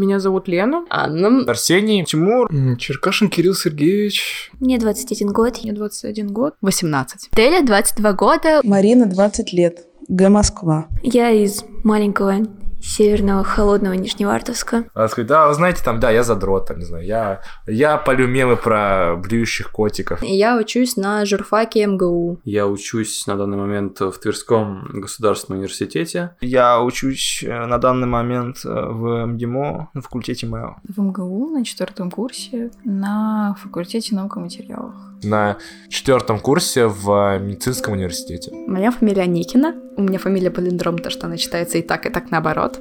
Меня зовут Лена. Анна. Арсений. Тимур. Черкашин Кирилл Сергеевич. Мне 21 год. Мне 21 год. 18. Теля 22 года. Марина 20 лет. Г. Москва. Я из маленького северного холодного Нижневартовска. Она сказать, да, вы знаете, там, да, я задрот, там, не знаю, я, я полю мемы про блюющих котиков. Я учусь на журфаке МГУ. Я учусь на данный момент в Тверском государственном университете. Я учусь э, на данный момент э, в МГИМО на факультете МЭО. В МГУ на четвертом курсе на факультете наук и материалов. На четвертом курсе в медицинском университете. Моя фамилия Никина. У меня фамилия Полиндром, то что она читается и так, и так наоборот.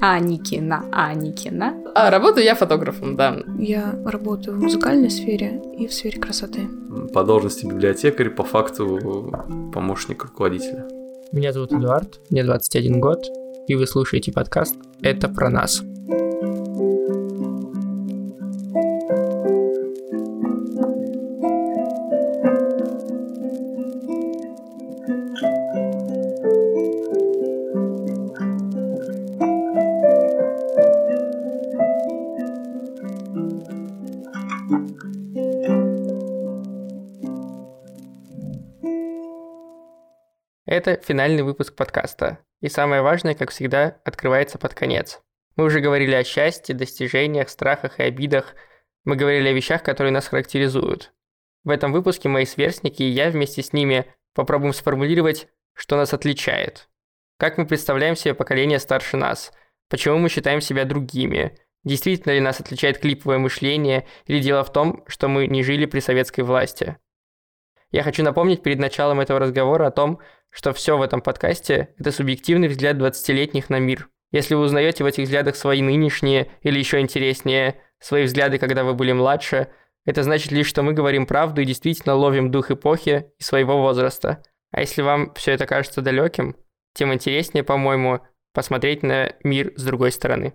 Аникина, Аникина. А работаю я фотографом, да. Я работаю в музыкальной сфере и в сфере красоты. По должности библиотекарь, по факту помощник руководителя. Меня зовут Эдуард, мне 21 год, и вы слушаете подкаст «Это про нас». Это финальный выпуск подкаста. И самое важное, как всегда, открывается под конец. Мы уже говорили о счастье, достижениях, страхах и обидах. Мы говорили о вещах, которые нас характеризуют. В этом выпуске мои сверстники и я вместе с ними попробуем сформулировать, что нас отличает. Как мы представляем себе поколение старше нас? Почему мы считаем себя другими? Действительно ли нас отличает клиповое мышление или дело в том, что мы не жили при советской власти? Я хочу напомнить перед началом этого разговора о том, что все в этом подкасте – это субъективный взгляд 20-летних на мир. Если вы узнаете в этих взглядах свои нынешние или еще интереснее, свои взгляды, когда вы были младше, это значит лишь, что мы говорим правду и действительно ловим дух эпохи и своего возраста. А если вам все это кажется далеким, тем интереснее, по-моему, посмотреть на мир с другой стороны.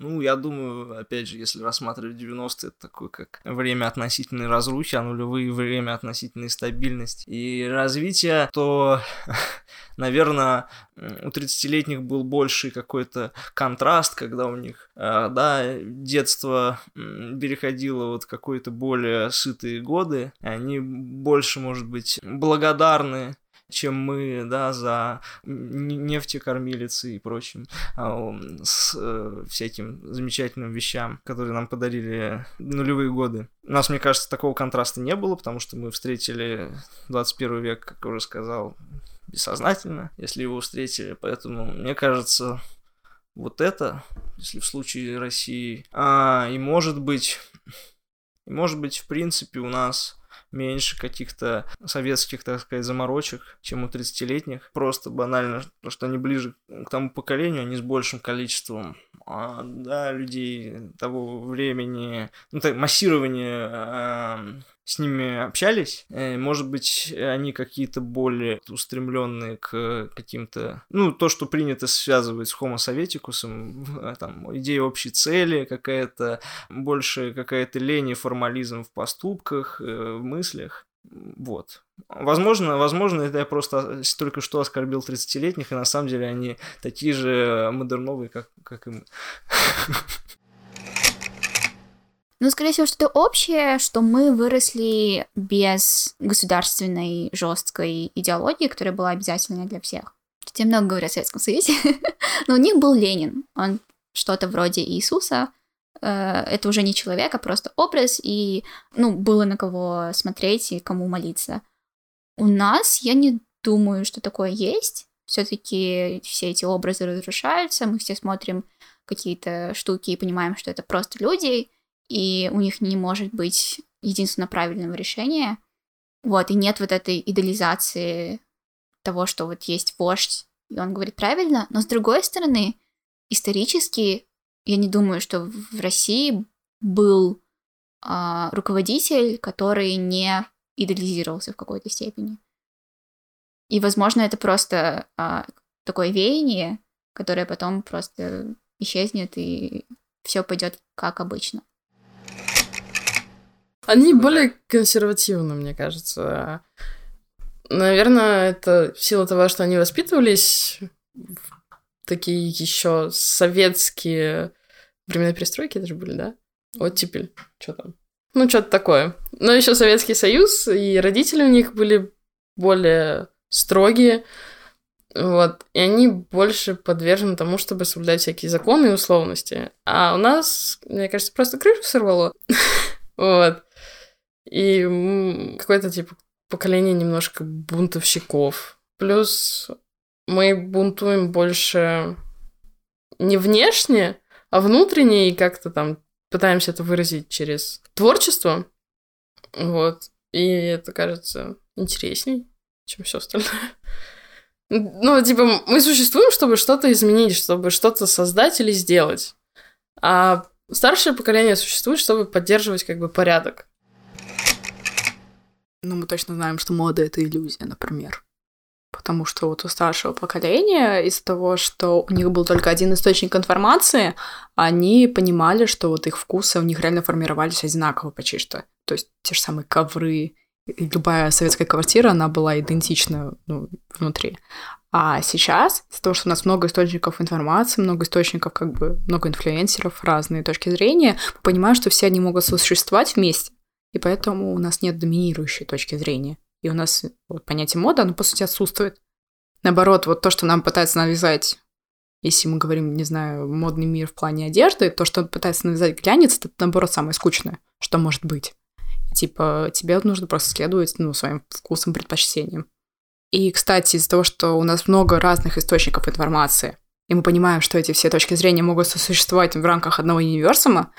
Ну, я думаю, опять же, если рассматривать 90-е, это такое как время относительной разрухи, а нулевые время относительной стабильности и развития, то, наверное, у 30-летних был больший какой-то контраст, когда у них, э, да, детство переходило вот какой-то более сытые годы, они больше, может быть, благодарны чем мы, да, за нефтекормилицы и прочим а, с э, всяким замечательным вещам, которые нам подарили нулевые годы. У нас, мне кажется, такого контраста не было, потому что мы встретили 21 век, как уже сказал, бессознательно, если его встретили, поэтому, мне кажется, вот это, если в случае России, а, и может быть, может быть, в принципе, у нас меньше каких-то советских, так сказать, заморочек, чем у 30-летних. Просто банально, что они ближе к тому поколению, они с большим количеством да, людей того времени, ну, так, массирование а, с ними общались, э, может быть, они какие-то более устремленные к каким-то, ну, то, что принято связывать с Homo советикусом, э, там, идея общей цели, какая-то больше какая-то лень и формализм в поступках, э, в мыслях. Вот. Возможно, возможно, это я просто только что оскорбил 30-летних, и на самом деле они такие же модерновые, как, как и мы. Ну, скорее всего, что-то общее, что мы выросли без государственной жесткой идеологии, которая была обязательна для всех. Я много говорю о Советском Союзе, но у них был Ленин. Он что-то вроде Иисуса. Э, это уже не человек, а просто образ, и, ну, было на кого смотреть и кому молиться. У нас, я не думаю, что такое есть. Все-таки все эти образы разрушаются, мы все смотрим какие-то штуки и понимаем, что это просто люди, и у них не может быть единственно правильного решения. Вот, и нет вот этой идеализации того, что вот есть вождь, и он говорит правильно, но с другой стороны, исторически, я не думаю, что в России был а, руководитель, который не идеализировался в какой-то степени. И, возможно, это просто а, такое веяние, которое потом просто исчезнет, и все пойдет как обычно. Они более консервативны, мне кажется. Наверное, это в силу того, что они воспитывались в такие еще советские времена перестройки даже были, да? Оттепель, что там? Ну, что-то такое. Но еще Советский Союз, и родители у них были более строгие, вот, и они больше подвержены тому, чтобы соблюдать всякие законы и условности. А у нас, мне кажется, просто крышу сорвало. вот. И какое-то, типа, поколение немножко бунтовщиков. Плюс мы бунтуем больше не внешне, а внутренне, и как-то там пытаемся это выразить через творчество. Вот. И это кажется интересней, чем все остальное. Ну, типа, мы существуем, чтобы что-то изменить, чтобы что-то создать или сделать. А старшее поколение существует, чтобы поддерживать как бы порядок. Ну, мы точно знаем, что мода — это иллюзия, например. Потому что вот у старшего поколения из-за того, что у них был только один источник информации, они понимали, что вот их вкусы у них реально формировались одинаково почти что. То есть те же самые ковры, любая советская квартира, она была идентична ну, внутри. А сейчас, из-за того, что у нас много источников информации, много источников, как бы, много инфлюенсеров, разные точки зрения, мы понимаем, что все они могут существовать вместе, и поэтому у нас нет доминирующей точки зрения. И у нас вот, понятие мода, оно, по сути, отсутствует. Наоборот, вот то, что нам пытается навязать, если мы говорим, не знаю, модный мир в плане одежды, то, что пытается навязать глянец, это, наоборот, самое скучное, что может быть. Типа, тебе нужно просто следовать, ну, своим вкусам, предпочтениям. И, кстати, из-за того, что у нас много разных источников информации, и мы понимаем, что эти все точки зрения могут сосуществовать в рамках одного универсума,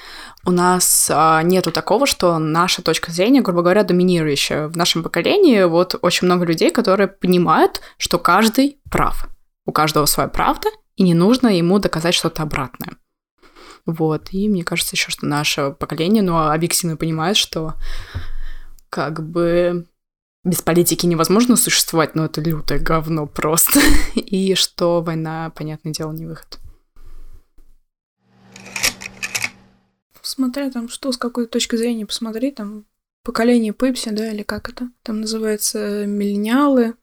у нас а, нету такого, что наша точка зрения, грубо говоря, доминирующая. В нашем поколении вот очень много людей, которые понимают, что каждый прав. У каждого своя правда, и не нужно ему доказать что-то обратное. Вот, и мне кажется еще, что наше поколение, ну, объективно понимает, что как бы без политики невозможно существовать, но это лютое говно просто. И что война, понятное дело, не выход. Смотря там что, с какой точки зрения посмотреть, там поколение Пепси, да, или как это там называется, миллениалы.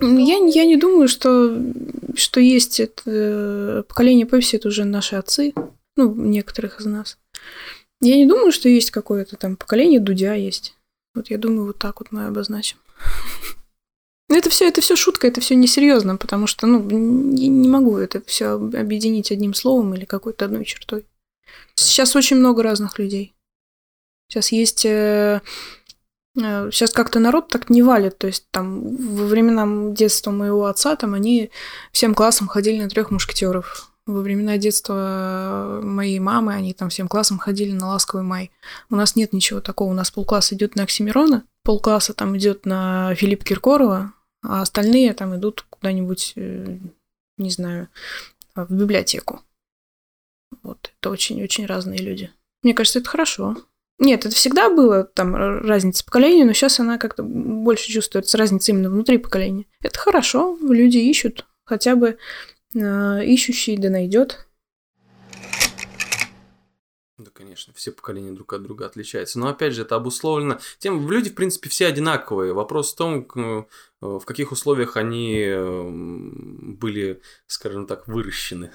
Я, я не думаю, что, что есть это э, поколение Пепси, это уже наши отцы, ну, некоторых из нас. Я не думаю, что есть какое-то там поколение Дудя есть. Вот я думаю, вот так вот мы обозначим. Это все, это все шутка, это все несерьезно, потому что, ну, не, не могу это все объединить одним словом или какой-то одной чертой. Сейчас очень много разных людей. Сейчас есть... Э, э, сейчас как-то народ так не валит. То есть там во времена детства моего отца там они всем классом ходили на трех мушкетеров. Во времена детства моей мамы они там всем классом ходили на ласковый май. У нас нет ничего такого. У нас полкласса идет на Оксимирона, полкласса там идет на Филиппа Киркорова, а остальные там идут куда-нибудь, э, не знаю, в библиотеку. Вот, это очень-очень разные люди. Мне кажется, это хорошо. Нет, это всегда было там разница поколений, но сейчас она как-то больше чувствуется разница именно внутри поколения. Это хорошо, люди ищут хотя бы а, ищущий да найдет. Да, конечно, все поколения друг от друга отличаются. Но опять же, это обусловлено тем, люди, в принципе, все одинаковые. Вопрос в том, э, в каких условиях они э, были, скажем так, выращены.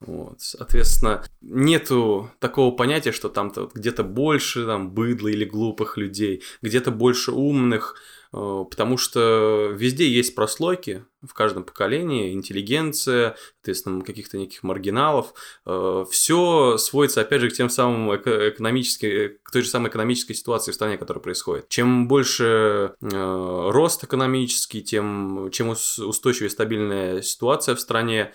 Вот, соответственно, нету такого понятия, что там где-то больше там быдла или глупых людей, где-то больше умных, Э, потому что везде есть прослойки, в каждом поколении, интеллигенция, соответственно, каких-то неких маргиналов. Э, Все сводится, опять же, к тем самым экономическим, к той же самой экономической ситуации в стране, которая происходит. Чем больше э, рост экономический, тем чем устойчивее стабильная ситуация в стране,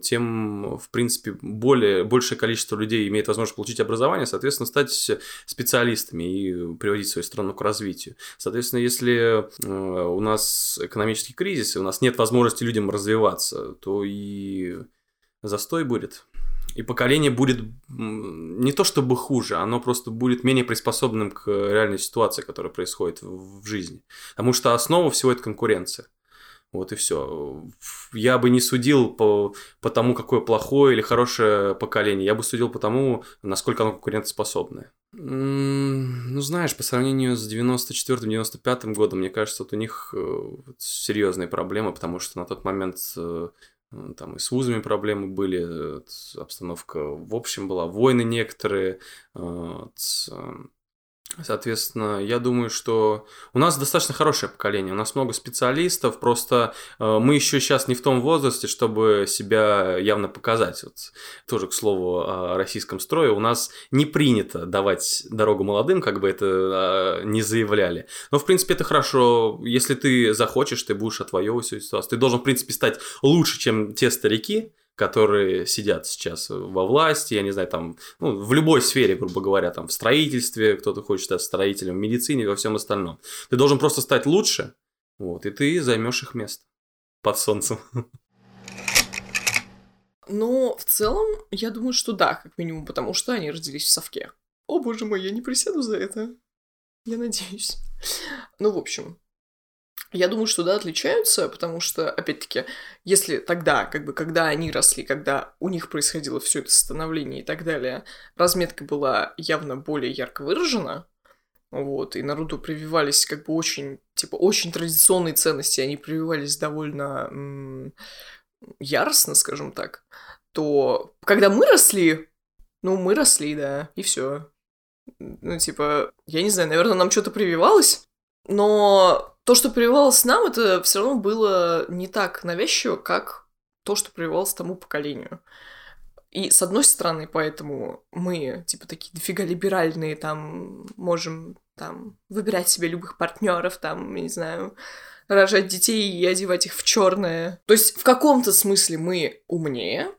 тем, в принципе, более, большее количество людей имеет возможность получить образование, соответственно, стать специалистами и приводить свою страну к развитию. Соответственно, если Э, у нас экономический кризис, и у нас нет возможности людям развиваться, то и застой будет. И поколение будет не то чтобы хуже, оно просто будет менее приспособленным к реальной ситуации, которая происходит в жизни. Потому что основа всего это конкуренция. Вот и все. Я бы не судил по, по тому, какое плохое или хорошее поколение. Я бы судил по тому, насколько оно конкурентоспособное. Ну, знаешь, по сравнению с 94-95 годом, мне кажется, вот у них э, серьезные проблемы, потому что на тот момент э, М, Там и с вузами проблемы были, э, обстановка в общем была, войны некоторые. Соответственно, я думаю, что у нас достаточно хорошее поколение, у нас много специалистов, просто э, мы еще сейчас не в том возрасте, чтобы себя явно показать. Вот, тоже, к слову, о российском строе, у нас не принято давать дорогу молодым, как бы это э, не заявляли. Но, в принципе, это хорошо. Если ты захочешь, ты будешь отвоевывать свою ситуацию. Ты должен, в принципе, стать лучше, чем те старики, которые сидят сейчас во власти, я не знаю, там, ну, в любой сфере, грубо говоря, там, в строительстве, кто-то хочет стать строителем, в медицине, во всем остальном. Ты должен просто стать лучше, вот, и ты займешь их место под солнцем. Но в целом, я думаю, что да, как минимум, потому что они родились в совке. О боже мой, я не присяду за это. Я надеюсь. Ну, в общем, я думаю, что да, отличаются, потому что, опять-таки, если тогда, как бы, когда они росли, когда у них происходило все это становление и так далее, разметка была явно более ярко выражена, вот, и народу прививались как бы очень, типа, очень традиционные ценности, они прививались довольно м, яростно, скажем так, то когда мы росли, ну, мы росли, да, и все. Ну, типа, я не знаю, наверное, нам что-то прививалось, но то, что прививалось нам, это все равно было не так навязчиво, как то, что прививалось тому поколению. И с одной стороны, поэтому мы, типа, такие дофига либеральные, там, можем, там, выбирать себе любых партнеров, там, не знаю, рожать детей и одевать их в черное. То есть в каком-то смысле мы умнее,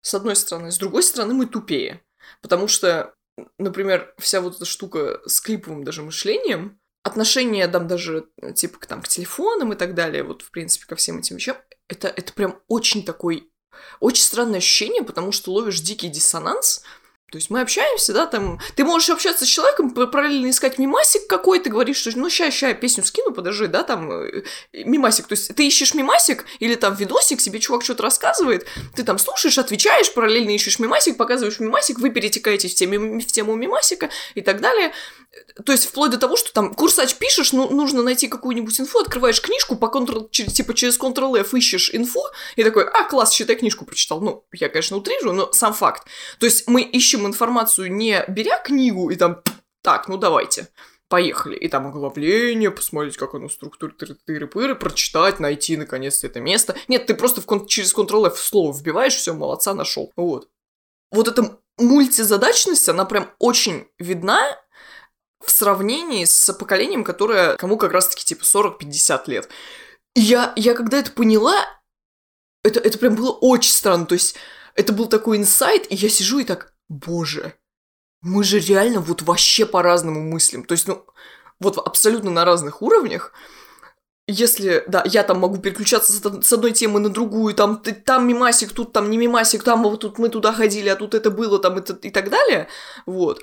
с одной стороны, с другой стороны мы тупее. Потому что, например, вся вот эта штука с клиповым даже мышлением, отношение там даже типа к, там, к телефонам и так далее, вот в принципе ко всем этим вещам, это, это прям очень такой, очень странное ощущение, потому что ловишь дикий диссонанс, то есть мы общаемся, да, там, ты можешь общаться с человеком, параллельно искать мимасик какой-то, говоришь, что ну ща, ща, песню скину, подожди, да, там, э, мимасик, то есть ты ищешь мимасик или там видосик, себе чувак что-то рассказывает, ты там слушаешь, отвечаешь, параллельно ищешь мимасик, показываешь мимасик, вы перетекаетесь в, теме, в тему мимасика и так далее. То есть вплоть до того, что там курсач пишешь, ну, нужно найти какую-нибудь инфу, открываешь книжку, по Ctrl, через, типа через Ctrl-F ищешь инфу, и такой, а, класс, считай, книжку прочитал. Ну, я, конечно, утрирую, но сам факт. То есть мы ищем информацию, не беря книгу и там, так, ну давайте, поехали. И там оглавление, посмотреть, как оно структурирует, тыры-пыры, прочитать, найти, наконец-то, это место. Нет, ты просто в кон- через Ctrl-F слово вбиваешь, все, молодца, нашел. Вот. Вот эта мультизадачность, она прям очень видна, в сравнении с поколением, которое кому как раз-таки типа 40-50 лет. Я, я когда это поняла, это, это прям было очень странно. То есть это был такой инсайт, и я сижу и так, боже, мы же реально вот вообще по-разному мыслим. То есть, ну, вот абсолютно на разных уровнях. Если, да, я там могу переключаться с, одной темы на другую, там, ты, там мимасик, тут там не мимасик, там вот тут мы туда ходили, а тут это было, там это, и так далее, вот.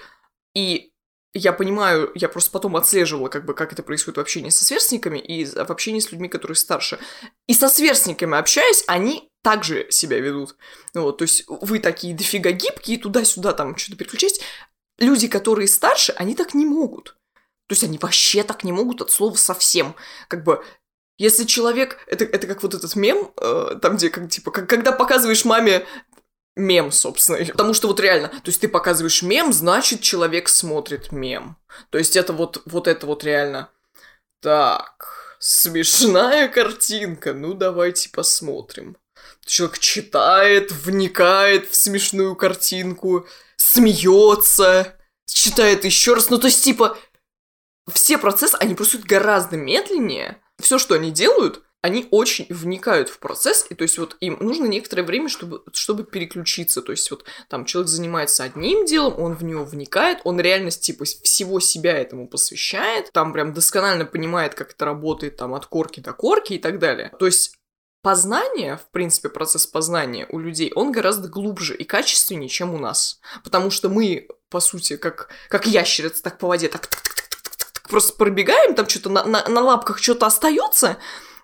И я понимаю, я просто потом отслеживала, как бы, как это происходит в общении со сверстниками и в общении с людьми, которые старше. И со сверстниками общаясь, они также себя ведут. Вот, то есть вы такие дофига гибкие, туда-сюда там что-то переключать. Люди, которые старше, они так не могут. То есть они вообще так не могут от слова совсем. Как бы если человек, это, это как вот этот мем, э, там где, как, типа, как, когда показываешь маме мем, собственно. Потому что вот реально, то есть ты показываешь мем, значит, человек смотрит мем. То есть это вот, вот это вот реально. Так, смешная картинка, ну давайте посмотрим. Человек читает, вникает в смешную картинку, смеется, читает еще раз. Ну, то есть, типа, все процессы, они происходят гораздо медленнее. Все, что они делают, они очень вникают в процесс, и то есть вот им нужно некоторое время, чтобы, чтобы переключиться, то есть вот там человек занимается одним делом, он в него вникает, он реальность типа всего себя этому посвящает, там прям досконально понимает, как это работает там от корки до корки и так далее. То есть познание, в принципе, процесс познания у людей, он гораздо глубже и качественнее, чем у нас. Потому что мы, по сути, как, как ящерица, так по воде, так, так, так, так, так, так, так просто пробегаем, там что-то на, на, на лапках что-то остается,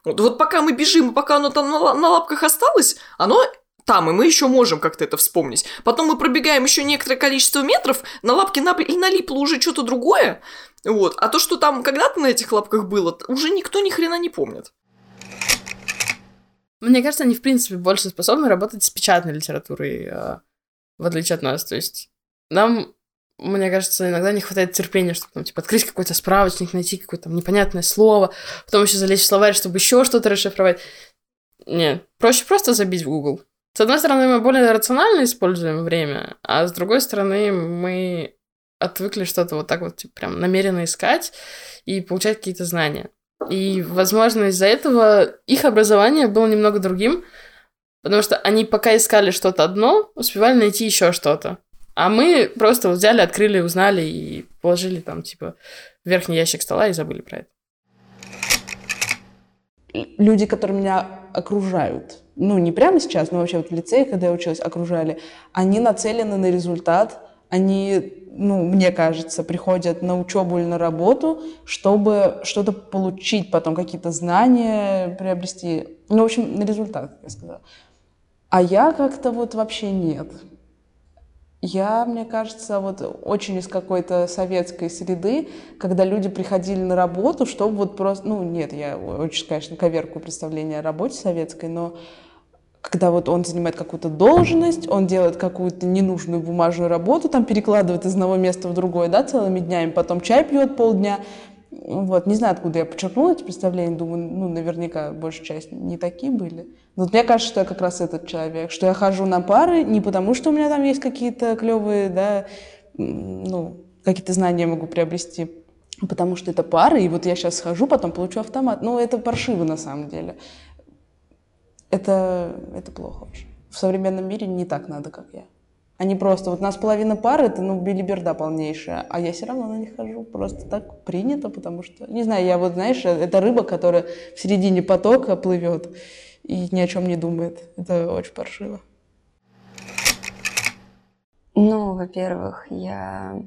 вот, вот пока мы бежим, пока оно там на, на лапках осталось, оно там, и мы еще можем как-то это вспомнить. Потом мы пробегаем еще некоторое количество метров, на лапке напли- и налипло уже что-то другое. Вот. А то, что там когда-то на этих лапках было, уже никто ни хрена не помнит. Мне кажется, они, в принципе, больше способны работать с печатной литературой, э, в отличие от нас. То есть нам, мне кажется, иногда не хватает терпения, чтобы там, типа, открыть какой-то справочник, найти какое-то непонятное слово, потом еще залезть в словарь, чтобы еще что-то расшифровать. Нет, проще просто забить в Google. С одной стороны, мы более рационально используем время, а с другой стороны, мы отвыкли что-то вот так вот типа, прям намеренно искать и получать какие-то знания. И, возможно, из-за этого их образование было немного другим, потому что они пока искали что-то одно, успевали найти еще что-то. А мы просто взяли, открыли, узнали и положили там, типа, в верхний ящик стола и забыли про это. Люди, которые меня окружают, ну, не прямо сейчас, но вообще вот в лицее, когда я училась, окружали, они нацелены на результат, они, ну, мне кажется, приходят на учебу или на работу, чтобы что-то получить потом, какие-то знания приобрести. Ну, в общем, на результат, как я сказала. А я как-то вот вообще нет. Я, мне кажется, вот очень из какой-то советской среды, когда люди приходили на работу, чтобы вот просто... Ну, нет, я очень, конечно, коверку представления о работе советской, но когда вот он занимает какую-то должность, он делает какую-то ненужную бумажную работу, там перекладывает из одного места в другое, да, целыми днями, потом чай пьет полдня. Вот, не знаю, откуда я подчеркнула эти представления, думаю, ну, наверняка большая часть не такие были. Но вот мне кажется, что я как раз этот человек, что я хожу на пары не потому, что у меня там есть какие-то клевые, да, ну, какие-то знания могу приобрести, потому что это пары, и вот я сейчас схожу, потом получу автомат. Ну, это паршиво на самом деле это, это плохо уже. В современном мире не так надо, как я. Они просто, вот нас половина пары, это, ну, билиберда полнейшая, а я все равно на них хожу. Просто так принято, потому что, не знаю, я вот, знаешь, это рыба, которая в середине потока плывет и ни о чем не думает. Это очень паршиво. Ну, во-первых, я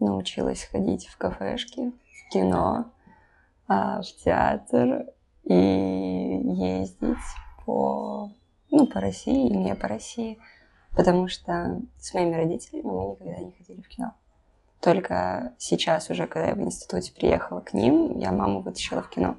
научилась ходить в кафешки, в кино, а, в театр и ездить по, ну, по России и не по России, потому что с моими родителями мы никогда не ходили в кино. Только сейчас уже, когда я в институте приехала к ним, я маму вытащила в кино.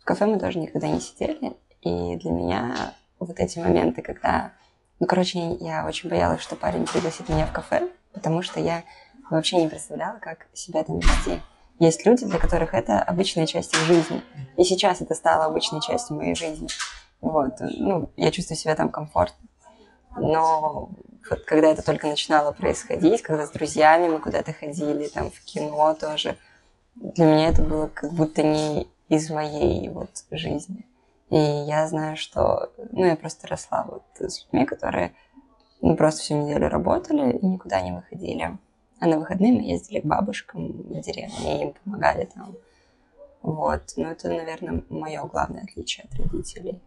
В кафе мы тоже никогда не сидели, и для меня вот эти моменты, когда... Ну, короче, я очень боялась, что парень пригласит меня в кафе, потому что я вообще не представляла, как себя там вести. Есть люди, для которых это обычная часть их жизни. И сейчас это стало обычной частью моей жизни. Вот, ну, я чувствую себя там комфортно. Но вот когда это только начинало происходить, когда с друзьями мы куда-то ходили, там в кино тоже, для меня это было как будто не из моей вот жизни. И я знаю, что, ну, я просто росла вот с людьми, которые ну, просто всю неделю работали и никуда не выходили. А на выходные мы ездили к бабушкам в деревне, и им помогали там. Вот. Но это, наверное, мое главное отличие от родителей.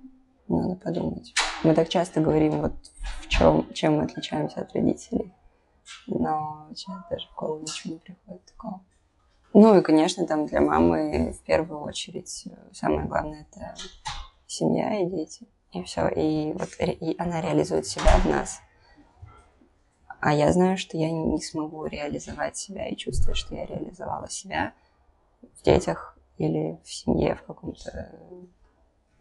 Надо подумать. Мы так часто говорим, вот в чем, чем мы отличаемся от родителей. Но сейчас даже в голову ничего не приходит такого. Ну и, конечно, там для мамы в первую очередь э, самое главное это семья и дети. И все. И вот и она реализует себя в нас. А я знаю, что я не смогу реализовать себя и чувствовать, что я реализовала себя в детях или в семье в каком-то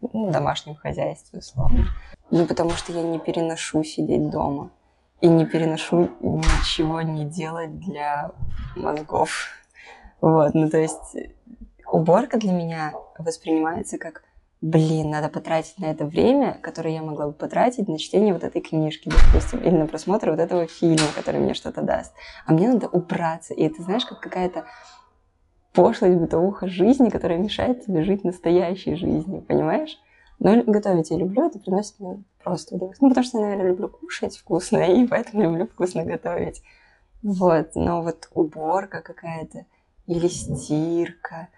ну, домашнем хозяйстве, условно. Ну, потому что я не переношу сидеть дома. И не переношу ничего не делать для мозгов. Вот, ну то есть уборка для меня воспринимается как блин, надо потратить на это время, которое я могла бы потратить на чтение вот этой книжки, допустим, или на просмотр вот этого фильма, который мне что-то даст. А мне надо убраться. И это, знаешь, как какая-то пошлость бытовуха жизни, которая мешает тебе жить настоящей жизнью, понимаешь? Но готовить я люблю, это приносит мне просто удовольствие. Ну, потому что я, наверное, люблю кушать вкусно, и поэтому люблю вкусно готовить. Вот, но вот уборка какая-то или стирка,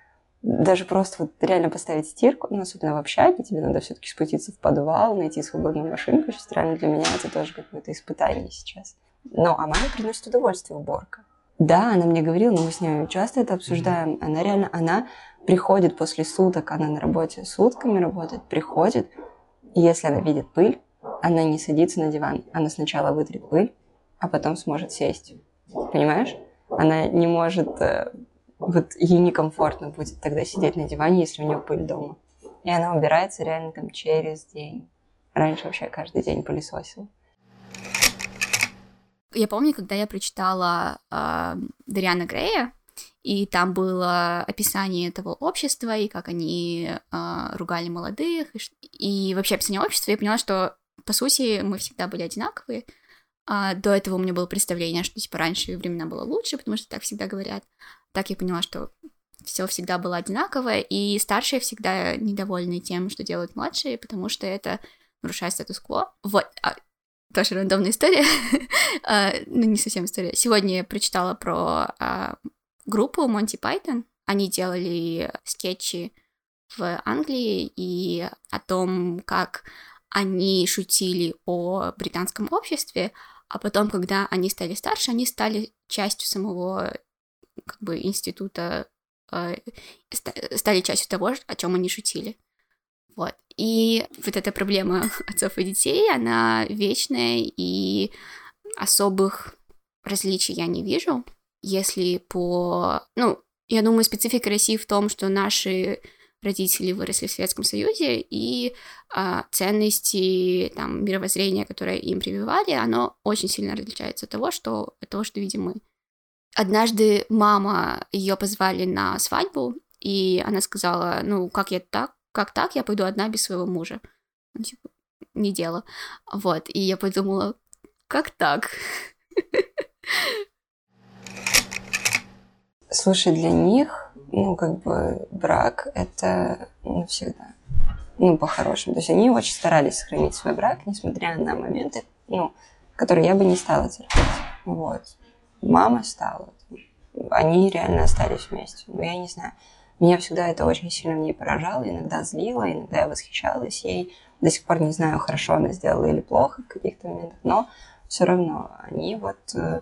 даже просто вот реально поставить стирку, ну, особенно в общаге, тебе надо все-таки спуститься в подвал, найти свободную машинку, сейчас реально для меня это тоже какое-то испытание сейчас. Но, а маме приносит удовольствие уборка. Да, она мне говорила, но мы с ней часто это обсуждаем. Mm-hmm. Она реально, она приходит после суток, она на работе сутками работает, приходит, и если она видит пыль, она не садится на диван. Она сначала вытрет пыль, а потом сможет сесть. Понимаешь? Она не может... Э, вот ей некомфортно будет тогда сидеть на диване, если у нее пыль дома. И она убирается реально там через день. Раньше вообще каждый день пылесосил. Я помню, когда я прочитала э, Дариана Грея, и там было описание этого общества, и как они э, ругали молодых, и, и вообще описание общества, я поняла, что, по сути, мы всегда были одинаковые. А до этого у меня было представление, что, типа, раньше времена было лучше, потому что так всегда говорят. Так я поняла, что все всегда было одинаковое, и старшие всегда недовольны тем, что делают младшие, потому что это нарушает статус-кво. Вот, а, тоже рандомная история, а, ну не совсем история. Сегодня я прочитала про а, группу Monty Python. Они делали скетчи в Англии и о том, как они шутили о британском обществе, а потом, когда они стали старше, они стали частью самого как бы института, э, стали частью того, о чем они шутили. Вот. И вот эта проблема отцов и детей, она вечная, и особых различий я не вижу. Если по... Ну, я думаю, специфика России в том, что наши родители выросли в Советском Союзе, и а, ценности, там, мировоззрения, которые им прививали, оно очень сильно различается от того, что, от того, что видим мы. Однажды мама ее позвали на свадьбу, и она сказала, ну, как я так, как так, я пойду одна без своего мужа. Ну, типа, не дело. Вот, и я подумала, как так? Слушай, для них, ну, как бы, брак — это навсегда. Ну, по-хорошему. То есть они очень старались сохранить свой брак, несмотря на моменты, ну, которые я бы не стала терпеть. Вот. Мама стала. Они реально остались вместе. Но я не знаю. Меня всегда это очень сильно в ней поражало, иногда злило, иногда я восхищалась ей. До сих пор не знаю, хорошо она сделала или плохо в каких-то моментах, но все равно они вот... Э,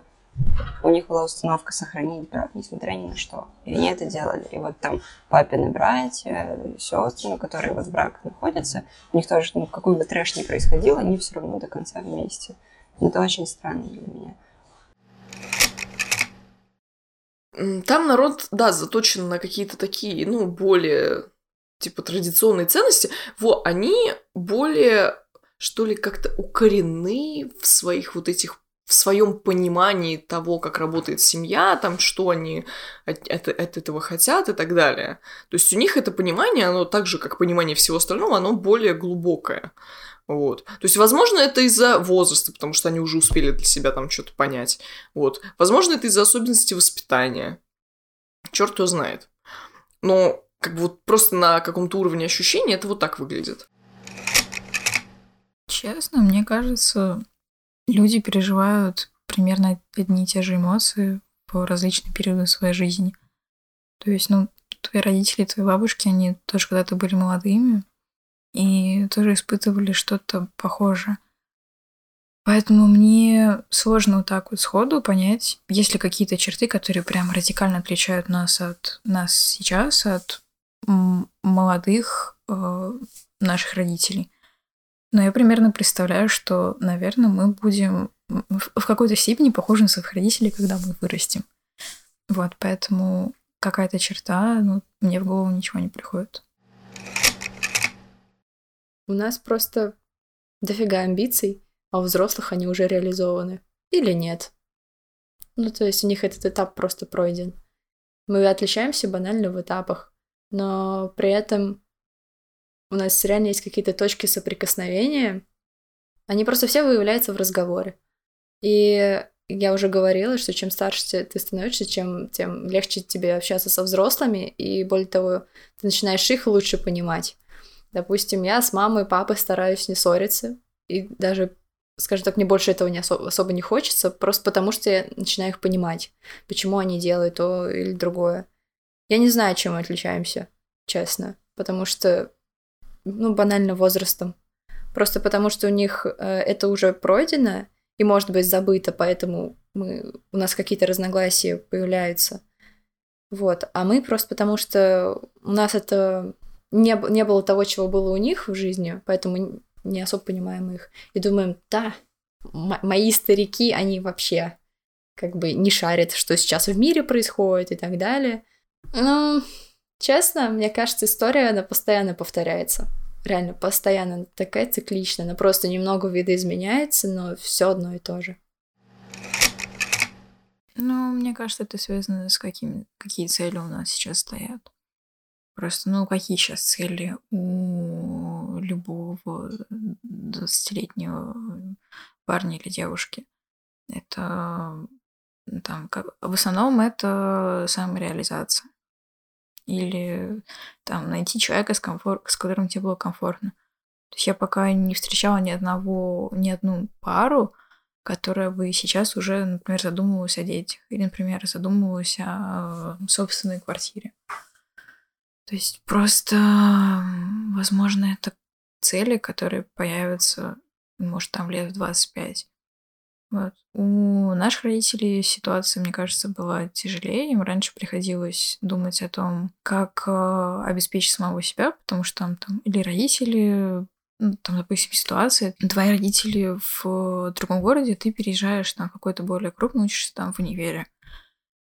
у них была установка сохранить брак, несмотря ни на что. И они это делали. И вот там папины братья, сестры, ну, которые вот в брак находятся, у них тоже, ну, какой бы трэш ни происходил, они все равно до конца вместе. Это очень странно для меня. Там народ, да, заточен на какие-то такие, ну, более, типа, традиционные ценности. Во, они более, что ли, как-то укорены в своих вот этих в своем понимании того, как работает семья, там, что они от, от, от этого хотят и так далее. То есть у них это понимание, оно так же, как понимание всего остального, оно более глубокое. Вот. То есть, возможно, это из-за возраста, потому что они уже успели для себя там что-то понять. Вот. Возможно, это из-за особенностей воспитания. Черт его знает. Но как бы вот просто на каком-то уровне ощущения это вот так выглядит. Честно, мне кажется, люди переживают примерно одни и те же эмоции по различным периодам своей жизни. То есть, ну, твои родители, твои бабушки, они тоже когда-то были молодыми, и тоже испытывали что-то похожее. Поэтому мне сложно вот так вот сходу понять, есть ли какие-то черты, которые прям радикально отличают нас от нас сейчас, от молодых э, наших родителей. Но я примерно представляю, что, наверное, мы будем в какой-то степени похожи на своих родителей, когда мы вырастем. Вот, поэтому какая-то черта, ну, мне в голову ничего не приходит. У нас просто дофига амбиций, а у взрослых они уже реализованы. Или нет. Ну, то есть у них этот этап просто пройден. Мы отличаемся банально в этапах, но при этом у нас реально есть какие-то точки соприкосновения. Они просто все выявляются в разговоре. И я уже говорила, что чем старше ты становишься, чем тем легче тебе общаться со взрослыми, и более того, ты начинаешь их лучше понимать. Допустим, я с мамой и папой стараюсь не ссориться, и даже, скажем так, мне больше этого не особо, особо не хочется, просто потому что я начинаю их понимать, почему они делают то или другое. Я не знаю, чем мы отличаемся, честно, потому что, ну, банально возрастом. Просто потому что у них э, это уже пройдено и, может быть, забыто, поэтому мы, у нас какие-то разногласия появляются. Вот. А мы просто потому что у нас это не, не было того, чего было у них в жизни, поэтому не особо понимаем их. И думаем, да, мои старики, они вообще как бы не шарят, что сейчас в мире происходит и так далее. Ну, честно, мне кажется, история, она постоянно повторяется. реально постоянно такая цикличная, она просто немного видоизменяется, но все одно и то же. Ну, мне кажется, это связано с какими, какие цели у нас сейчас стоят. Просто, ну, какие сейчас цели у любого 20-летнего парня или девушки? Это там, как, в основном это самореализация. Или там найти человека, с, комфор- с которым тебе было комфортно. То есть я пока не встречала ни одного, ни одну пару, которая бы сейчас уже, например, задумывалась о детях. Или, например, задумывалась о собственной квартире. То есть просто, возможно, это цели, которые появятся, может, там лет в 25. Вот. У наших родителей ситуация, мне кажется, была тяжелее. Им раньше приходилось думать о том, как э, обеспечить самого себя, потому что там, там или родители, ну, там, допустим, ситуация, твои родители в другом городе, ты переезжаешь на какой-то более крупный, учишься там в универе.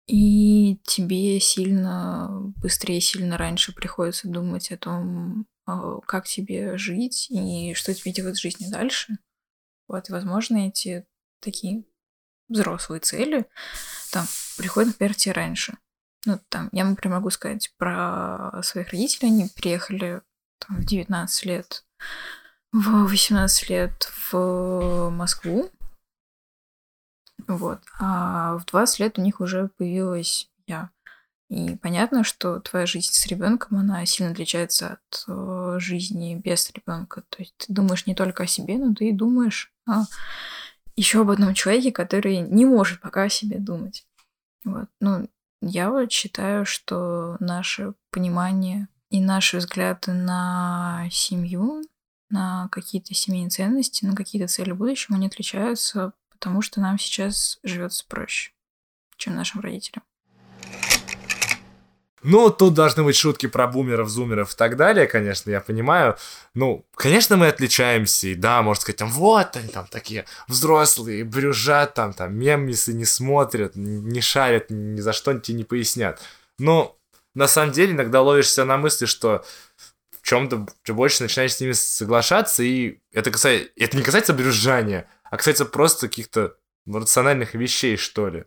И тебе сильно быстрее, сильно раньше приходится думать о том, а, как тебе жить и что тебе делать в жизни дальше. Вот, возможно, эти такие взрослые цели там приходят, например, тебе раньше. Ну, там, я, например, могу сказать про своих родителей. Они приехали там, в 19 лет, в 18 лет в Москву. Вот. А в 20 лет у них уже появилась я. И понятно, что твоя жизнь с ребенком, она сильно отличается от э, жизни без ребенка. То есть ты думаешь не только о себе, но ты и думаешь о еще об одном человеке, который не может пока о себе думать. Вот. Ну, я вот считаю, что наше понимание и наши взгляды на семью, на какие-то семейные ценности, на какие-то цели будущего, они отличаются потому что нам сейчас живется проще, чем нашим родителям. Ну, тут должны быть шутки про бумеров, зумеров и так далее, конечно, я понимаю. Ну, конечно, мы отличаемся, и да, можно сказать, там, вот они там такие взрослые, брюжат, там, там, меммисы не смотрят, не шарят, ни за что тебе не пояснят. Но, на самом деле, иногда ловишься на мысли, что в чем-то больше начинаешь с ними соглашаться, и это, касается, это не касается брюзжания, а касается просто каких-то рациональных вещей, что ли.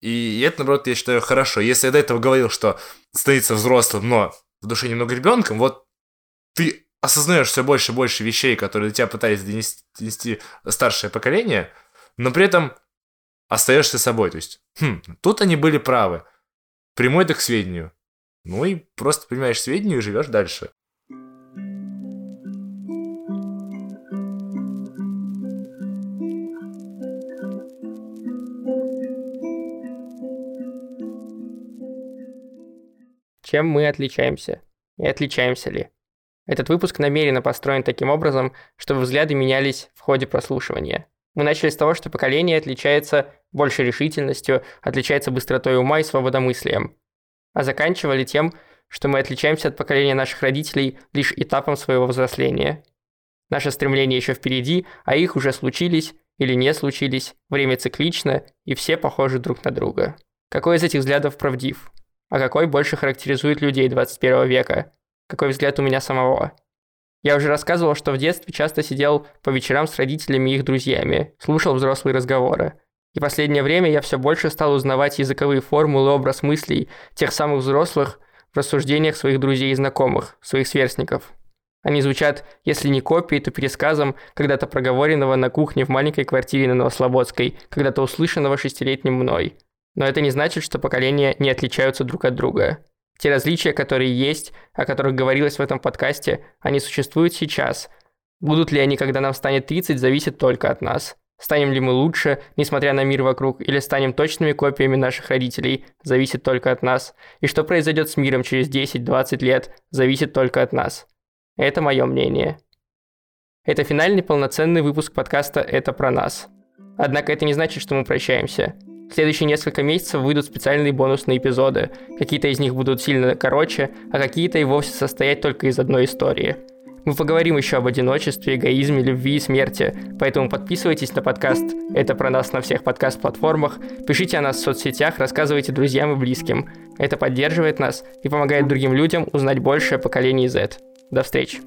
И это, наоборот, я считаю хорошо. Если я до этого говорил, что становиться взрослым, но в душе немного ребенком, вот ты осознаешь все больше и больше вещей, которые до тебя пытались донести, донести старшее поколение, но при этом остаешься собой. То есть, хм, тут они были правы. Прямой это к сведению. Ну и просто принимаешь сведения и живешь дальше. Чем мы отличаемся? И отличаемся ли? Этот выпуск намеренно построен таким образом, чтобы взгляды менялись в ходе прослушивания. Мы начали с того, что поколение отличается больше решительностью, отличается быстротой ума и свободомыслием. А заканчивали тем, что мы отличаемся от поколения наших родителей лишь этапом своего взросления. Наше стремление еще впереди, а их уже случились или не случились, время циклично, и все похожи друг на друга. Какой из этих взглядов правдив? А какой больше характеризует людей 21 века? Какой взгляд у меня самого? Я уже рассказывал, что в детстве часто сидел по вечерам с родителями и их друзьями, слушал взрослые разговоры. И последнее время я все больше стал узнавать языковые формулы, образ мыслей тех самых взрослых в рассуждениях своих друзей и знакомых, своих сверстников. Они звучат, если не копией, то пересказом когда-то проговоренного на кухне в маленькой квартире на Новослободской, когда-то услышанного шестилетним мной. Но это не значит, что поколения не отличаются друг от друга. Те различия, которые есть, о которых говорилось в этом подкасте, они существуют сейчас. Будут ли они, когда нам станет 30, зависит только от нас. Станем ли мы лучше, несмотря на мир вокруг, или станем точными копиями наших родителей, зависит только от нас. И что произойдет с миром через 10-20 лет, зависит только от нас. Это мое мнение. Это финальный полноценный выпуск подкаста «Это про нас». Однако это не значит, что мы прощаемся. В следующие несколько месяцев выйдут специальные бонусные эпизоды. Какие-то из них будут сильно короче, а какие-то и вовсе состоять только из одной истории. Мы поговорим еще об одиночестве, эгоизме, любви и смерти, поэтому подписывайтесь на подкаст «Это про нас» на всех подкаст-платформах, пишите о нас в соцсетях, рассказывайте друзьям и близким. Это поддерживает нас и помогает другим людям узнать больше о поколении Z. До встречи!